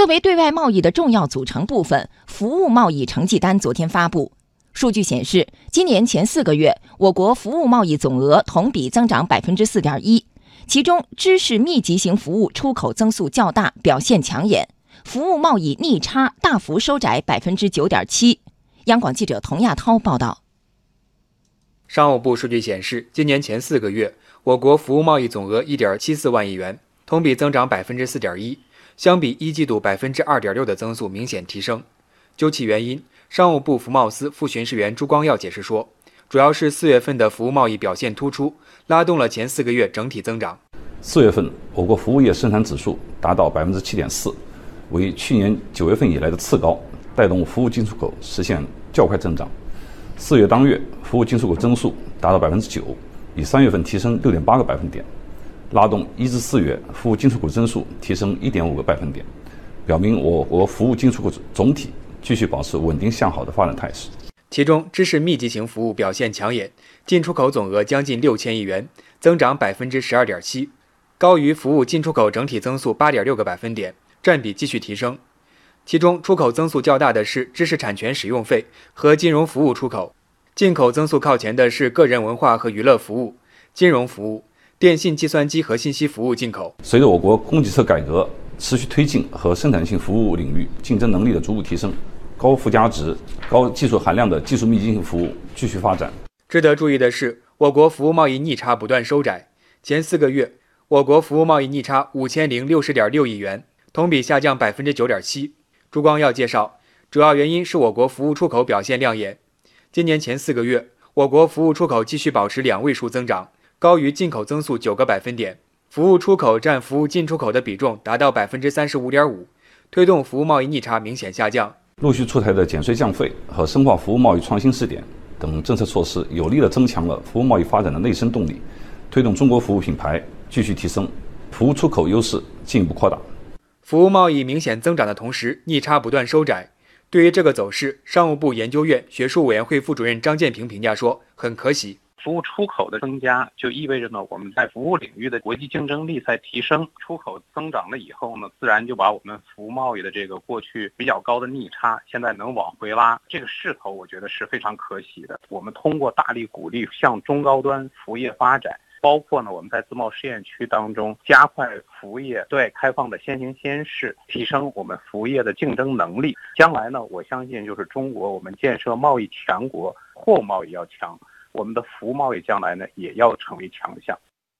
作为对外贸易的重要组成部分，服务贸易成绩单昨天发布。数据显示，今年前四个月，我国服务贸易总额同比增长百分之四点一，其中知识密集型服务出口增速较大，表现抢眼，服务贸易逆差大幅收窄百分之九点七。央广记者童亚涛报道。商务部数据显示，今年前四个月，我国服务贸易总额一点七四万亿元，同比增长百分之四点一，相比一季度百分之二点六的增速明显提升。究其原因，商务部服贸司副巡视员朱光耀解释说，主要是四月份的服务贸易表现突出，拉动了前四个月整体增长。四月份，我国服务业生产指数达到百分之七点四，为去年九月份以来的次高，带动服务进出口实现较快增长。四月当月，服务进出口增速达到百分之九，比三月份提升六点八个百分点，拉动一至四月服务进出口增速提升一点五个百分点，表明我国服务进出口总体。继续保持稳定向好的发展态势。其中，知识密集型服务表现抢眼，进出口总额将近六千亿元，增长百分之十二点七，高于服务进出口整体增速八点六个百分点，占比继续提升。其中，出口增速较大的是知识产权使用费和金融服务出口，进口增速靠前的是个人文化和娱乐服务、金融服务、电信、计算机和信息服务进口。随着我国供给侧改革。持续推进和生产性服务领域竞争能力的逐步提升，高附加值、高技术含量的技术密集型服务继续发展。值得注意的是，我国服务贸易逆差不断收窄。前四个月，我国服务贸易逆差五千零六十点六亿元，同比下降百分之九点七。朱光耀介绍，主要原因是我国服务出口表现亮眼。今年前四个月，我国服务出口继续保持两位数增长，高于进口增速九个百分点。服务出口占服务进出口的比重达到百分之三十五点五，推动服务贸易逆差明显下降。陆续出台的减税降费和深化服务贸易创新试点等政策措施，有力地增强了服务贸易发展的内生动力，推动中国服务品牌继续提升，服务出口优势进一步扩大。服务贸易明显增长的同时，逆差不断收窄。对于这个走势，商务部研究院学术委员会副主任张建平评价说：“很可喜。”服务出口的增加，就意味着呢，我们在服务领域的国际竞争力在提升。出口增长了以后呢，自然就把我们服务贸易的这个过去比较高的逆差，现在能往回拉。这个势头，我觉得是非常可喜的。我们通过大力鼓励向中高端服务业发展，包括呢，我们在自贸试验区当中加快服务业对外开放的先行先试，提升我们服务业的竞争能力。将来呢，我相信就是中国我们建设贸易强国，货物贸易要强。我们的服务贸易将来呢，也要成为强项。